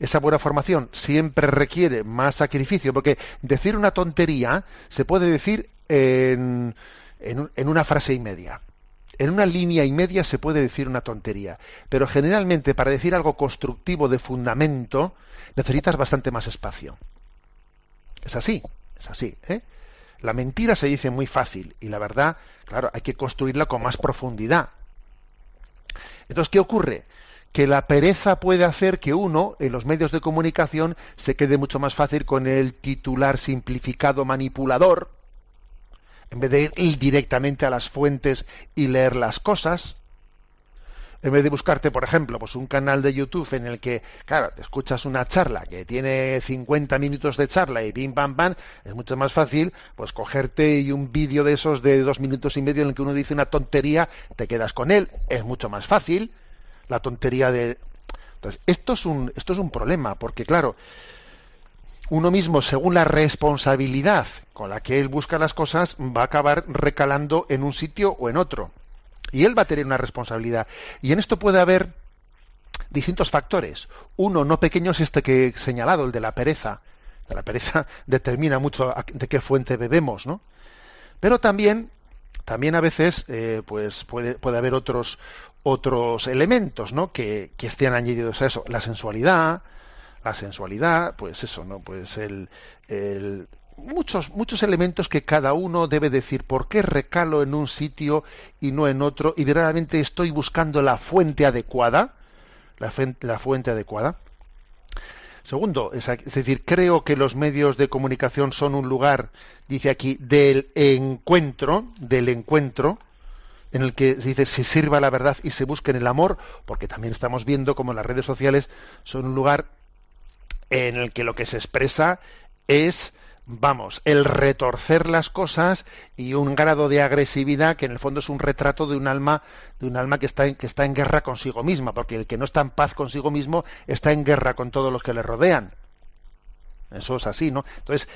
esa buena formación siempre requiere más sacrificio, porque decir una tontería se puede decir en, en en una frase y media. En una línea y media se puede decir una tontería, pero generalmente para decir algo constructivo de fundamento necesitas bastante más espacio. Es así, es así. ¿eh? La mentira se dice muy fácil y la verdad, claro, hay que construirla con más profundidad. Entonces, ¿qué ocurre? Que la pereza puede hacer que uno, en los medios de comunicación, se quede mucho más fácil con el titular simplificado manipulador, en vez de ir directamente a las fuentes y leer las cosas. En vez de buscarte, por ejemplo, pues un canal de YouTube en el que, claro, te escuchas una charla que tiene 50 minutos de charla y pim pam pam, es mucho más fácil, pues cogerte y un vídeo de esos de dos minutos y medio en el que uno dice una tontería, te quedas con él, es mucho más fácil. La tontería de. Entonces, esto es un, esto es un problema, porque claro, uno mismo, según la responsabilidad con la que él busca las cosas, va a acabar recalando en un sitio o en otro. Y él va a tener una responsabilidad. Y en esto puede haber distintos factores. Uno no pequeño es este que he señalado, el de la pereza. La pereza [laughs] determina mucho de qué fuente bebemos, ¿no? Pero también, también a veces, eh, pues puede, puede haber otros otros elementos, ¿no? Que, que estén añadidos a eso. La sensualidad, la sensualidad, pues eso, ¿no? Pues el muchos muchos elementos que cada uno debe decir por qué recalo en un sitio y no en otro y verdaderamente estoy buscando la fuente adecuada, la, fuente adecuada. Segundo, es, es decir, creo que los medios de comunicación son un lugar, dice aquí, del encuentro, del encuentro, en el que se dice se sirva la verdad y se busque en el amor, porque también estamos viendo como las redes sociales son un lugar en el que lo que se expresa es, vamos, el retorcer las cosas y un grado de agresividad que en el fondo es un retrato de un alma, de un alma que está en, que está en guerra consigo misma, porque el que no está en paz consigo mismo está en guerra con todos los que le rodean. Eso es así, ¿no? Entonces,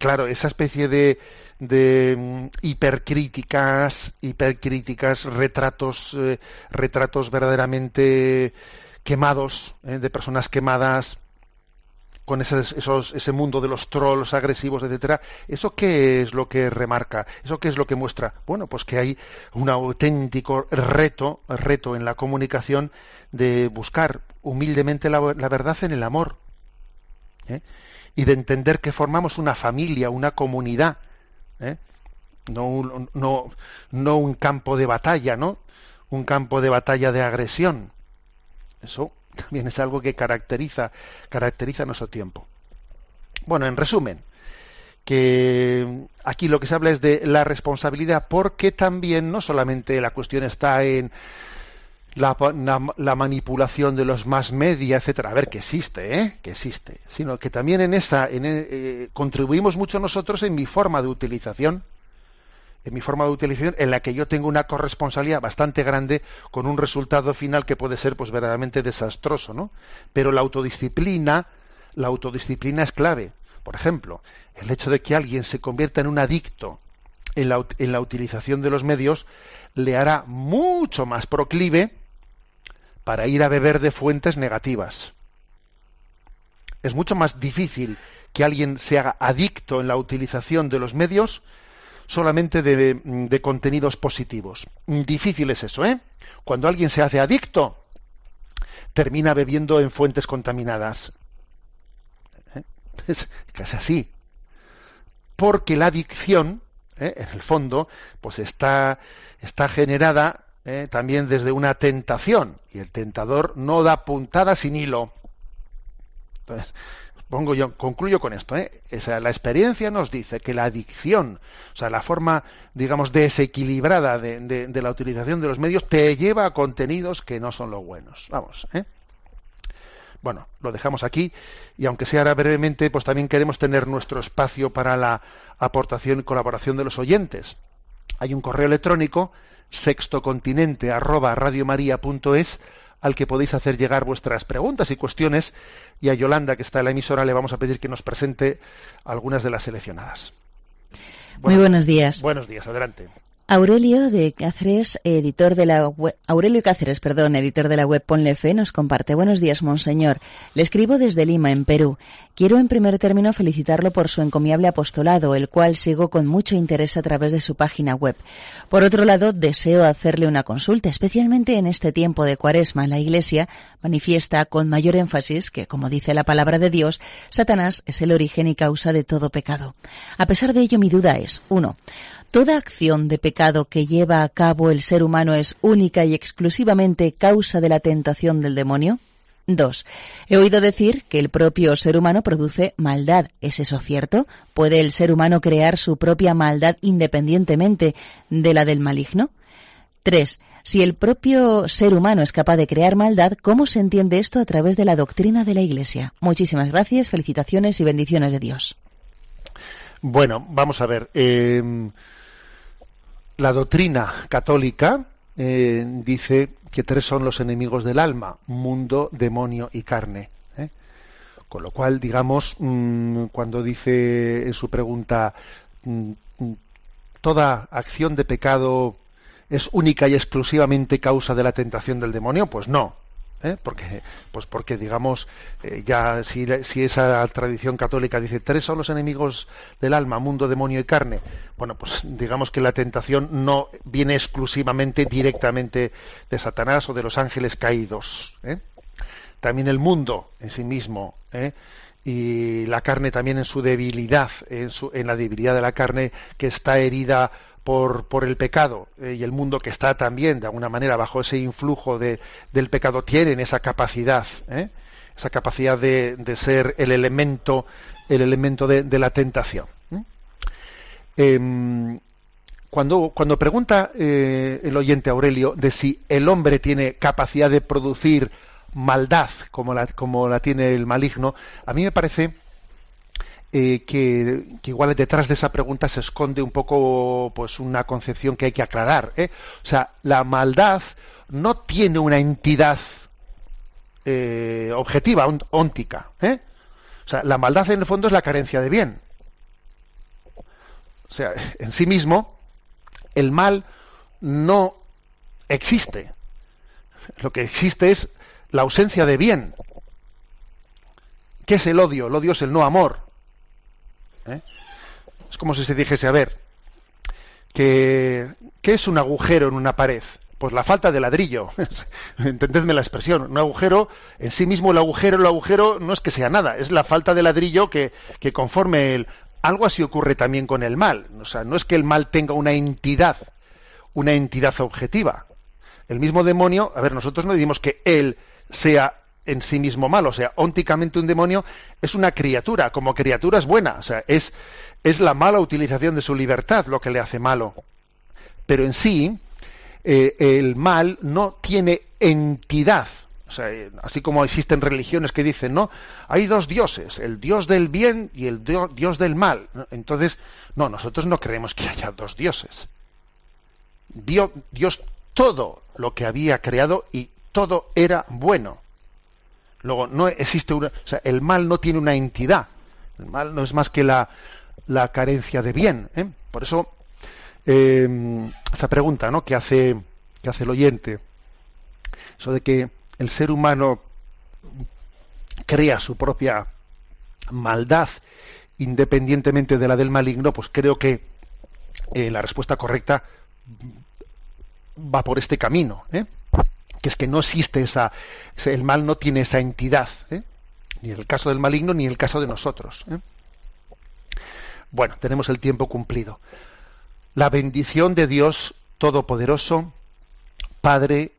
claro, esa especie de, de mm, hipercríticas, hipercríticas, retratos, eh, retratos verdaderamente quemados, eh, de personas quemadas, con esos, esos- ese mundo de los trolls agresivos, etcétera, ¿eso qué es lo que remarca? ¿Eso qué es lo que muestra? Bueno, pues que hay un auténtico reto, reto en la comunicación de buscar humildemente la, verdad en el amor. ¿eh? Y de entender que formamos una familia, una comunidad, ¿eh? no, un, no, no un campo de batalla, ¿no? Un campo de batalla de agresión. Eso También es algo que caracteriza, caracteriza nuestro tiempo. Bueno, en resumen, que aquí lo que se habla es de la responsabilidad, porque también no solamente la cuestión está en la, la- la manipulación de los más media, etcétera, a ver que existe, ¿eh? que existe, sino que también en esa eh, contribuimos mucho nosotros en mi forma de utilización, en mi forma de utilización, en la que yo tengo una corresponsabilidad bastante grande con un resultado final que puede ser pues verdaderamente desastroso, ¿no? Pero la autodisciplina, la autodisciplina es clave. Por ejemplo, el hecho de que alguien se convierta en un adicto en la, en la utilización de los medios le hará mucho más proclive para ir a beber de fuentes negativas. Es mucho más difícil que alguien se haga adicto en la utilización de los medios solamente de, contenidos positivos. Difícil es eso, ¿eh? Cuando alguien se hace adicto, termina bebiendo en fuentes contaminadas. ¿Eh? Es, es así. Porque la adicción, ¿eh? en el fondo, pues está, está generada ¿eh? también desde una tentación. Y el tentador no da puntada sin hilo. Entonces, pongo yo, concluyo con esto. ¿eh? O sea, la experiencia nos dice que la adicción, o sea, la forma, digamos, desequilibrada de, de- de la utilización de los medios, te lleva a contenidos que no son los buenos. Vamos, ¿eh? Bueno, lo dejamos aquí y aunque sea ahora brevemente, pues también queremos tener nuestro espacio para la aportación y colaboración de los oyentes. Hay un correo electrónico sextocontinente arroba radiomaria.es al que podéis hacer llegar vuestras preguntas y cuestiones y a Yolanda que está en la emisora le vamos a pedir que nos presente algunas de las seleccionadas. Muy buenos días. Buenos días, adelante. Aurelio de Cáceres, editor de la web, Aurelio Cáceres, perdón, editor de la web Ponle Fe, nos comparte. Buenos días, monseñor. Le escribo desde Lima, en Perú. Quiero en primer término felicitarlo por su encomiable apostolado, el cual sigo con mucho interés a través de su página web. Por otro lado, deseo hacerle una consulta, especialmente en este tiempo de cuaresma. La Iglesia manifiesta con mayor énfasis que, como dice la palabra de Dios, Satanás es el origen y causa de todo pecado. A pesar de ello, mi duda es, uno, ¿Toda acción de pecado que lleva a cabo el ser humano es única y exclusivamente causa de la tentación del demonio? 2. He oído decir que el propio ser humano produce maldad. ¿Es eso cierto? ¿Puede el ser humano crear su propia maldad independientemente de la del maligno? 3. Si el propio ser humano es capaz de crear maldad, ¿cómo se entiende esto a través de la doctrina de la Iglesia? Muchísimas gracias, felicitaciones y bendiciones de Dios. Bueno, vamos a ver. eh, la doctrina católica eh, dice que tres son los enemigos del alma, mundo, demonio y carne. ¿eh? Con lo cual, digamos, mm, cuando dice en su pregunta, mm, toda acción de pecado es única y exclusivamente causa de la tentación del demonio, pues no. ¿Eh? Porque, pues porque digamos, eh, ya si, si esa tradición católica dice tres son los enemigos del alma, mundo, demonio y carne, bueno, pues digamos que la tentación no viene exclusivamente, directamente de Satanás o de los ángeles caídos. ¿eh? También el mundo en sí mismo, y la carne también en su debilidad, en, su- en la debilidad de la carne que está herida por, por el pecado eh, y el mundo que está también de alguna manera bajo ese influjo de- del pecado tienen esa capacidad, ¿eh? esa capacidad de, de ser el elemento, el elemento de, la tentación. ¿eh? Em, cuando, cuando pregunta eh, el oyente Aurelio de si el hombre tiene capacidad de producir maldad como la, como la tiene el maligno, a mí me parece eh, que, igual detrás de esa pregunta se esconde un poco pues una concepción que hay que aclarar. ¿eh? O sea, la maldad no tiene una entidad eh, objetiva, óntica. O sea, la maldad en el fondo es la carencia de bien. O sea, [laughs] en sí mismo, el mal no existe. Lo que existe es la ausencia de bien. ¿Qué es el odio? El odio es el no amor. ¿Eh? Es como si se dijese, a ver, que, ¿qué es un agujero en una pared? Pues la falta de ladrillo. [laughs] Entendedme la expresión. Un agujero, en sí mismo el agujero, el agujero no es que sea nada, es la falta de ladrillo que, que conforme el... Algo así ocurre también con el mal. O sea, no es que el mal tenga una entidad, una entidad objetiva. El mismo demonio, a ver, nosotros no decimos que él sea en sí mismo malo. O sea, ónticamente un demonio es una criatura, como criatura es buena. O sea, es, es la mala utilización de su libertad lo que le hace malo. Pero en sí, eh, el mal no tiene entidad. O sea, eh, así como existen religiones que dicen, no, hay dos dioses, el dios del bien y el dio- dios del mal. Entonces, no, nosotros no creemos que haya dos dioses. Dios todo lo que había creado y todo era bueno. Luego, no existe una. O sea, el mal no tiene una entidad. El mal no es más que la, la carencia de bien. ¿eh? Por eso, eh, esa pregunta ¿no? que, hace, que hace el oyente, eso de que el ser humano crea su propia maldad independientemente de la del maligno, pues creo que eh, la respuesta correcta va por este camino, ¿eh? Que es que no existe esa, el mal no tiene esa entidad, ¿eh? ni el caso del maligno ni el caso de nosotros. ¿eh? Bueno, tenemos el tiempo cumplido. La bendición de Dios Todopoderoso, Padre,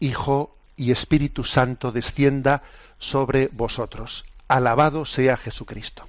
Hijo y Espíritu Santo descienda sobre vosotros. Alabado sea Jesucristo.